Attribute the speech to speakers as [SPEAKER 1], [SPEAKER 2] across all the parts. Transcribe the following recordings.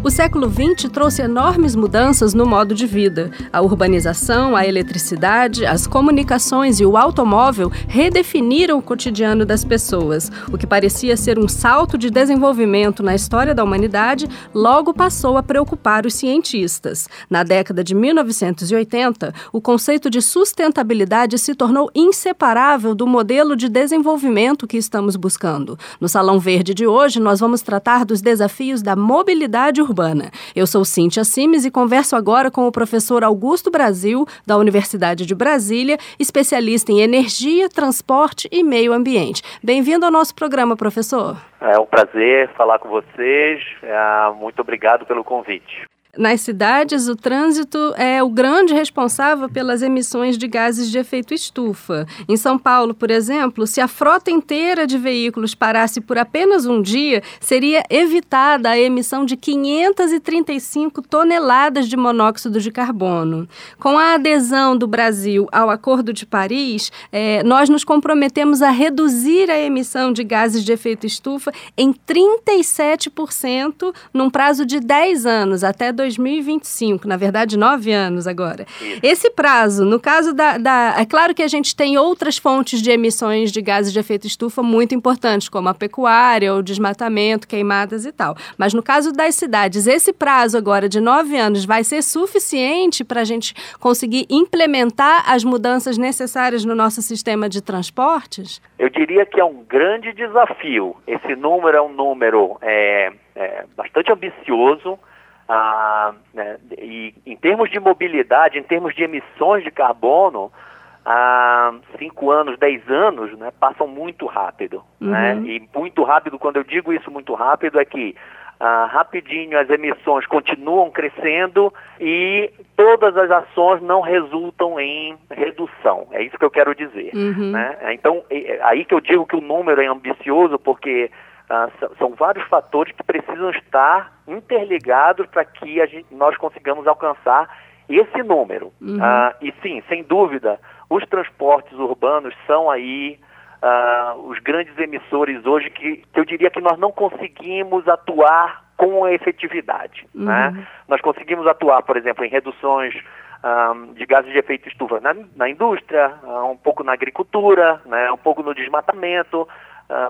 [SPEAKER 1] O século XX trouxe enormes mudanças no modo de vida. A urbanização, a eletricidade, as comunicações e o automóvel redefiniram o cotidiano das pessoas. O que parecia ser um salto de desenvolvimento na história da humanidade logo passou a preocupar os cientistas. Na década de 1980, o conceito de sustentabilidade se tornou inseparável do modelo de desenvolvimento que estamos buscando. No Salão Verde de hoje, nós vamos tratar dos desafios da mobilidade urbana urbana. Eu sou Cíntia Simes e converso agora com o professor Augusto Brasil, da Universidade de Brasília, especialista em energia, transporte e meio ambiente. Bem-vindo ao nosso programa, professor.
[SPEAKER 2] É um prazer falar com vocês. É, muito obrigado pelo convite.
[SPEAKER 1] Nas cidades, o trânsito é o grande responsável pelas emissões de gases de efeito estufa. Em São Paulo, por exemplo, se a frota inteira de veículos parasse por apenas um dia, seria evitada a emissão de 535 toneladas de monóxido de carbono. Com a adesão do Brasil ao Acordo de Paris, é, nós nos comprometemos a reduzir a emissão de gases de efeito estufa em 37% num prazo de 10 anos, até 2020. 2025, na verdade, nove anos agora. Esse prazo, no caso da, da, É claro que a gente tem outras fontes de emissões de gases de efeito estufa muito importantes, como a pecuária, o desmatamento, queimadas e tal. Mas no caso das cidades, esse prazo agora de nove anos vai ser suficiente para a gente conseguir implementar as mudanças necessárias no nosso sistema de transportes?
[SPEAKER 2] Eu diria que é um grande desafio. Esse número é um número é, é, bastante ambicioso. Ah, né, e em termos de mobilidade, em termos de emissões de carbono, ah, cinco anos, dez anos, né, passam muito rápido. Né? Uhum. Né? E muito rápido, quando eu digo isso muito rápido, é que ah, rapidinho as emissões continuam crescendo e todas as ações não resultam em redução. É isso que eu quero dizer. Uhum. Né? Então, é aí que eu digo que o número é ambicioso, porque ah, são vários fatores que precisam estar interligados para que gente, nós consigamos alcançar esse número. Uhum. Ah, e sim, sem dúvida, os transportes urbanos são aí ah, os grandes emissores hoje que, que, eu diria que nós não conseguimos atuar com efetividade. Uhum. Né? Nós conseguimos atuar, por exemplo, em reduções um, de gases de efeito estufa na, na indústria, um pouco na agricultura, né, um pouco no desmatamento,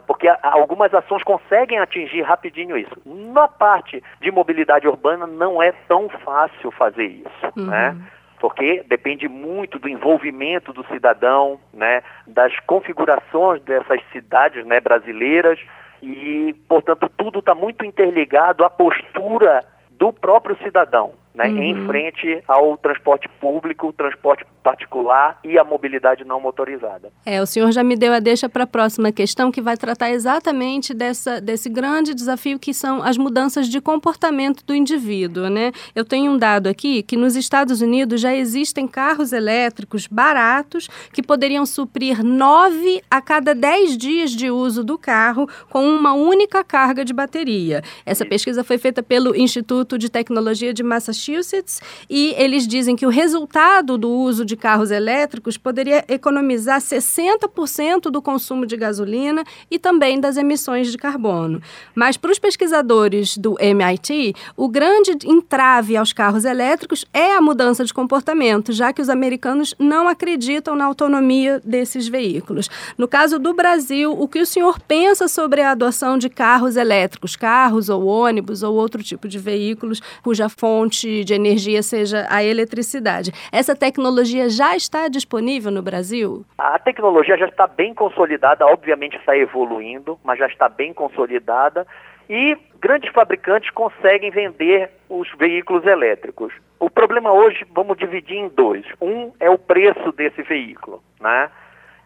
[SPEAKER 2] porque algumas ações conseguem atingir rapidinho isso. Na parte de mobilidade urbana não é tão fácil fazer isso, uhum. né? Porque depende muito do envolvimento do cidadão, né? Das configurações dessas cidades, né? Brasileiras e, portanto, tudo está muito interligado à postura do próprio cidadão né, uhum. em frente ao transporte público, transporte particular e a mobilidade não motorizada.
[SPEAKER 1] É, o senhor já me deu a deixa para a próxima questão, que vai tratar exatamente dessa, desse grande desafio que são as mudanças de comportamento do indivíduo. Né? Eu tenho um dado aqui que nos Estados Unidos já existem carros elétricos baratos que poderiam suprir nove a cada dez dias de uso do carro com uma única carga de bateria. Essa pesquisa foi feita pelo Instituto de Tecnologia de Massachusetts Massachusetts e eles dizem que o resultado do uso de carros elétricos poderia economizar 60% do consumo de gasolina e também das emissões de carbono. Mas para os pesquisadores do MIT, o grande entrave aos carros elétricos é a mudança de comportamento, já que os americanos não acreditam na autonomia desses veículos. No caso do Brasil, o que o senhor pensa sobre a adoção de carros elétricos, carros ou ônibus ou outro tipo de veículos cuja fonte de energia seja a eletricidade. Essa tecnologia já está disponível no Brasil?
[SPEAKER 2] A tecnologia já está bem consolidada, obviamente está evoluindo, mas já está bem consolidada e grandes fabricantes conseguem vender os veículos elétricos. O problema hoje, vamos dividir em dois. Um é o preço desse veículo, né?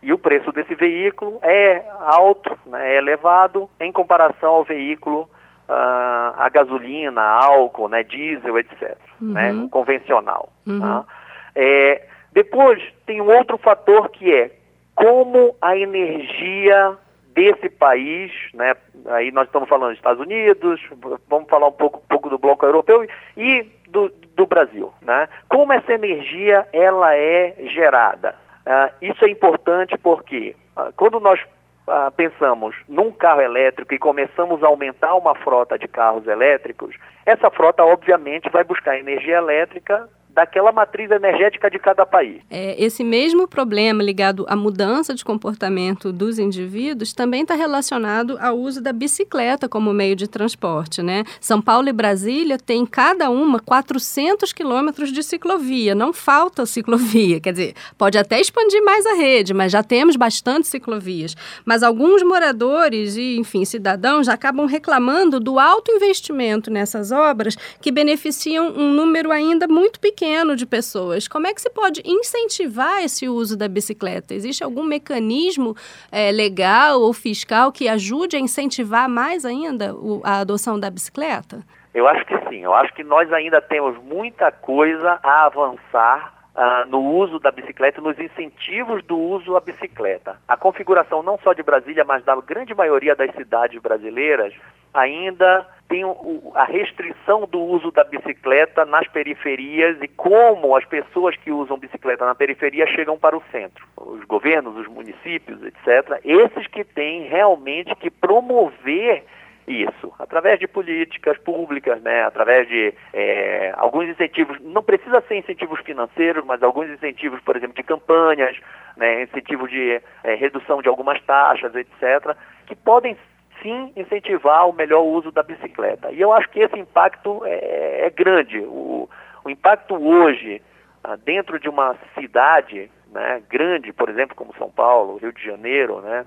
[SPEAKER 2] E o preço desse veículo é alto, né, é elevado em comparação ao veículo uh, a gasolina, álcool, né, diesel, etc., uhum. né, convencional. Uhum. Tá? É, depois tem um outro fator que é como a energia desse país, né, aí nós estamos falando dos Estados Unidos, vamos falar um pouco, um pouco do bloco europeu e do, do Brasil, né? Como essa energia ela é gerada? Uh, isso é importante porque ah, quando nós ah, pensamos num carro elétrico e começamos a aumentar uma frota de carros elétricos, essa frota obviamente vai buscar energia elétrica daquela matriz energética de cada país.
[SPEAKER 1] É, esse mesmo problema ligado à mudança de comportamento dos indivíduos também está relacionado ao uso da bicicleta como meio de transporte, né? São Paulo e Brasília têm cada uma 400 quilômetros de ciclovia, não falta ciclovia, quer dizer, pode até expandir mais a rede, mas já temos bastante ciclovias. Mas alguns moradores e, enfim, cidadãos acabam reclamando do alto investimento nessas obras que beneficiam um número ainda muito pequeno pequeno de pessoas. Como é que se pode incentivar esse uso da bicicleta? Existe algum mecanismo é, legal ou fiscal que ajude a incentivar mais ainda o, a adoção da bicicleta?
[SPEAKER 2] Eu acho que sim. Eu acho que nós ainda temos muita coisa a avançar Uh, no uso da bicicleta, nos incentivos do uso à bicicleta. A configuração não só de Brasília, mas da grande maioria das cidades brasileiras ainda tem o, a restrição do uso da bicicleta nas periferias e como as pessoas que usam bicicleta na periferia chegam para o centro. Os governos, os municípios, etc. Esses que têm realmente que promover isso, através de políticas públicas, né, através de é, alguns incentivos, não precisa ser incentivos financeiros, mas alguns incentivos, por exemplo, de campanhas, né, incentivos de é, redução de algumas taxas, etc., que podem sim incentivar o melhor uso da bicicleta. E eu acho que esse impacto é, é grande. O, o, impacto hoje, ah, dentro de uma cidade né, grande, por exemplo, como São Paulo, Rio de Janeiro, né,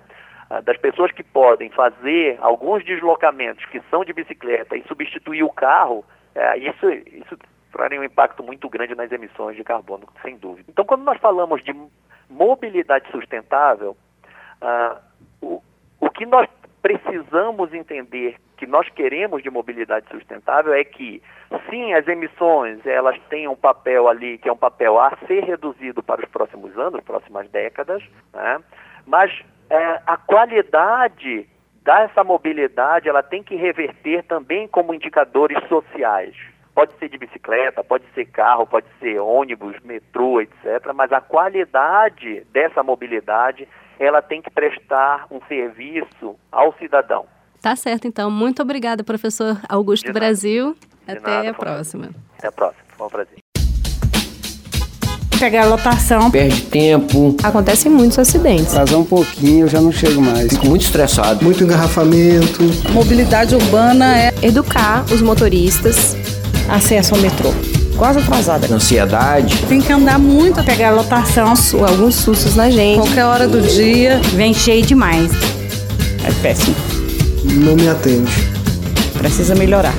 [SPEAKER 2] ah, das pessoas que podem fazer alguns deslocamentos que são de bicicleta e substituir o carro, é, isso, isso traria um impacto muito grande nas emissões de carbono, sem dúvida. Então, quando nós falamos de mobilidade sustentável, uh, o, o que nós precisamos entender que nós queremos de mobilidade sustentável é que, sim, as emissões elas têm um papel ali que é um papel a ser reduzido para os próximos anos, próximas décadas, né? mas é, a qualidade dessa mobilidade ela tem que reverter também como indicadores sociais. Pode ser de bicicleta, pode ser carro, pode ser ônibus, metrô, etc. Mas a qualidade dessa mobilidade ela tem que prestar um serviço ao cidadão.
[SPEAKER 1] Tá certo, então. Muito obrigada, professor Augusto Brasil. Até nada, a próxima.
[SPEAKER 2] Até a próxima. Bom prazer.
[SPEAKER 3] Pegar a lotação.
[SPEAKER 4] Perde tempo.
[SPEAKER 5] Acontecem muitos acidentes.
[SPEAKER 6] Atrasar um pouquinho, eu já não chego mais.
[SPEAKER 4] Fico muito estressado.
[SPEAKER 6] Muito engarrafamento.
[SPEAKER 3] Mobilidade urbana é
[SPEAKER 5] educar os motoristas.
[SPEAKER 3] Acesso ao metrô quase atrasada.
[SPEAKER 4] Ansiedade.
[SPEAKER 3] Tem que andar muito a pegar a lotação.
[SPEAKER 5] Alguns sustos na gente.
[SPEAKER 3] Qualquer hora do dia.
[SPEAKER 5] Vem cheio demais.
[SPEAKER 3] É péssimo.
[SPEAKER 6] Não me atende.
[SPEAKER 3] Precisa melhorar.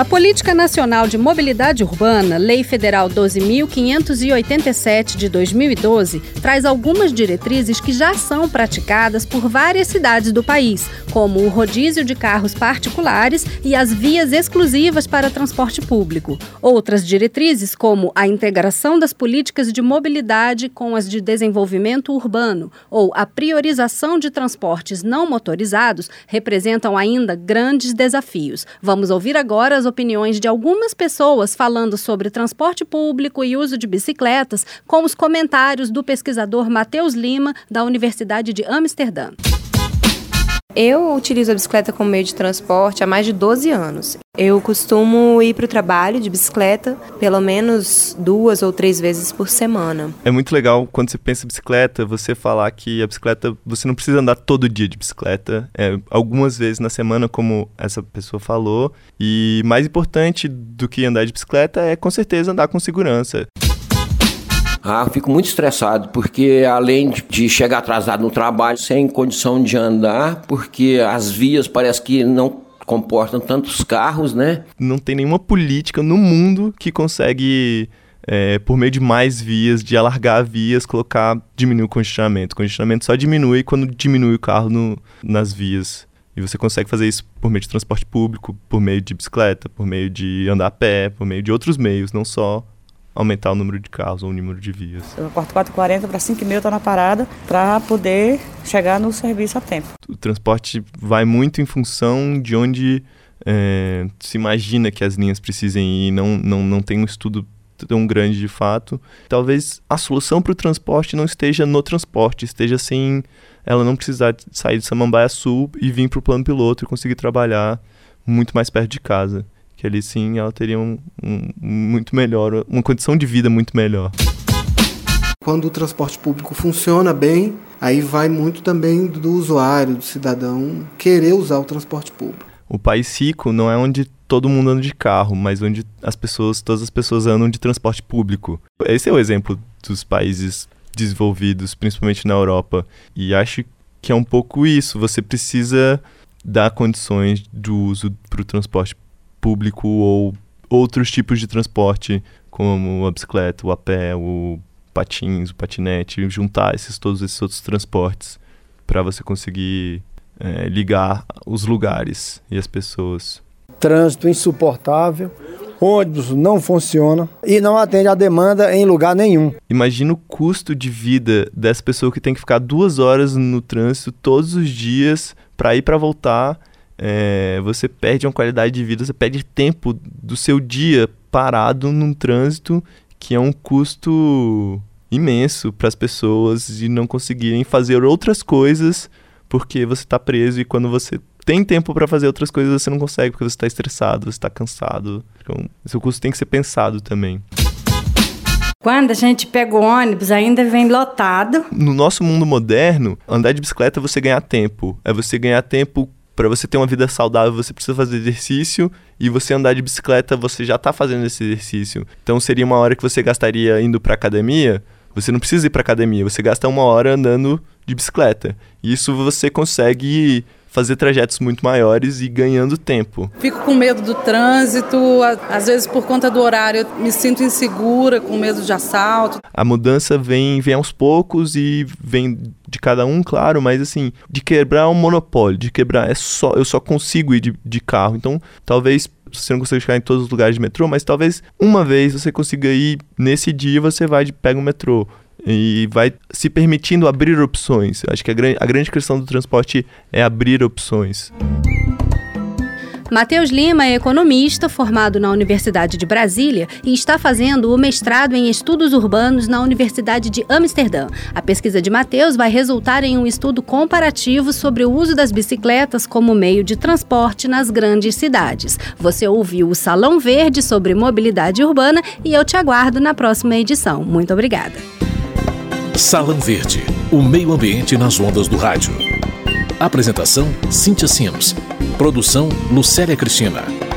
[SPEAKER 1] A Política Nacional de Mobilidade Urbana, Lei Federal 12.587 de 2012, traz algumas diretrizes que já são praticadas por várias cidades do país, como o rodízio de carros particulares e as vias exclusivas para transporte público. Outras diretrizes, como a integração das políticas de mobilidade com as de desenvolvimento urbano ou a priorização de transportes não motorizados, representam ainda grandes desafios. Vamos ouvir agora as opiniões de algumas pessoas falando sobre transporte público e uso de bicicletas, com os comentários do pesquisador Matheus Lima, da Universidade de Amsterdã.
[SPEAKER 5] Eu utilizo a bicicleta como meio de transporte há mais de 12 anos. Eu costumo ir para o trabalho de bicicleta pelo menos duas ou três vezes por semana.
[SPEAKER 7] É muito legal quando você pensa em bicicleta, você falar que a bicicleta, você não precisa andar todo dia de bicicleta, é, algumas vezes na semana, como essa pessoa falou. E mais importante do que andar de bicicleta é com certeza andar com segurança.
[SPEAKER 4] Ah, fico muito estressado, porque além de chegar atrasado no trabalho, sem condição de andar, porque as vias parece que não comportam tantos carros, né?
[SPEAKER 7] Não tem nenhuma política no mundo que consegue, é, por meio de mais vias, de alargar vias, colocar, diminuir o congestionamento. O congestionamento só diminui quando diminui o carro no, nas vias. E você consegue fazer isso por meio de transporte público, por meio de bicicleta, por meio de andar a pé, por meio de outros meios, não só aumentar o número de carros ou o número de vias.
[SPEAKER 3] Acordo 4h40 para 5h30 eu estou na parada para poder chegar no serviço a tempo.
[SPEAKER 7] O transporte vai muito em função de onde é, se imagina que as linhas precisem ir, não, não, não tem um estudo tão grande de fato. Talvez a solução para o transporte não esteja no transporte, esteja assim, ela não precisar sair de Samambaia Sul e vir para o plano piloto e conseguir trabalhar muito mais perto de casa. Que ali sim ela teria um, um muito melhor, uma condição de vida muito melhor.
[SPEAKER 6] Quando o transporte público funciona bem, aí vai muito também do usuário, do cidadão querer usar o transporte público.
[SPEAKER 7] O país rico não é onde todo mundo anda de carro, mas onde as pessoas, todas as pessoas andam de transporte público. Esse é o exemplo dos países desenvolvidos, principalmente na Europa. E acho que é um pouco isso. Você precisa dar condições do uso para o transporte público ou outros tipos de transporte, como a bicicleta, o a pé, o patins, o patinete, juntar esses todos esses outros transportes para você conseguir é, ligar os lugares e as pessoas.
[SPEAKER 8] Trânsito insuportável, ônibus não funciona e não atende a demanda em lugar nenhum.
[SPEAKER 7] Imagina o custo de vida dessa pessoa que tem que ficar duas horas no trânsito todos os dias para ir para voltar. É, você perde uma qualidade de vida, você perde tempo do seu dia parado num trânsito que é um custo imenso para as pessoas e não conseguirem fazer outras coisas porque você está preso e quando você tem tempo para fazer outras coisas, você não consegue porque você está estressado, você está cansado. Então, seu custo tem que ser pensado também.
[SPEAKER 9] Quando a gente pega o ônibus, ainda vem lotado.
[SPEAKER 7] No nosso mundo moderno, andar de bicicleta é você ganhar tempo. É você ganhar tempo para você ter uma vida saudável, você precisa fazer exercício e você andar de bicicleta, você já está fazendo esse exercício. Então seria uma hora que você gastaria indo para academia, você não precisa ir para academia, você gasta uma hora andando de bicicleta. Isso você consegue fazer trajetos muito maiores e ganhando tempo.
[SPEAKER 10] Fico com medo do trânsito, às vezes por conta do horário eu me sinto insegura, com medo de assalto.
[SPEAKER 7] A mudança vem, vem aos poucos e vem de cada um, claro, mas assim, de quebrar um monopólio, de quebrar é só eu só consigo ir de, de carro. Então, talvez você não consiga chegar em todos os lugares de metrô, mas talvez uma vez você consiga ir nesse dia você vai de pega o metrô e vai se permitindo abrir opções. Acho que a, a grande questão do transporte é abrir opções.
[SPEAKER 11] Matheus Lima é economista formado na Universidade de Brasília e está fazendo o mestrado em estudos urbanos na Universidade de Amsterdã. A pesquisa de Matheus vai resultar em um estudo comparativo sobre o uso das bicicletas como meio de transporte nas grandes cidades. Você ouviu o Salão Verde sobre mobilidade urbana e eu te aguardo na próxima edição. Muito obrigada.
[SPEAKER 12] Salão Verde, o meio ambiente nas ondas do rádio. Apresentação: Cíntia Sims. Produção: Lucélia Cristina.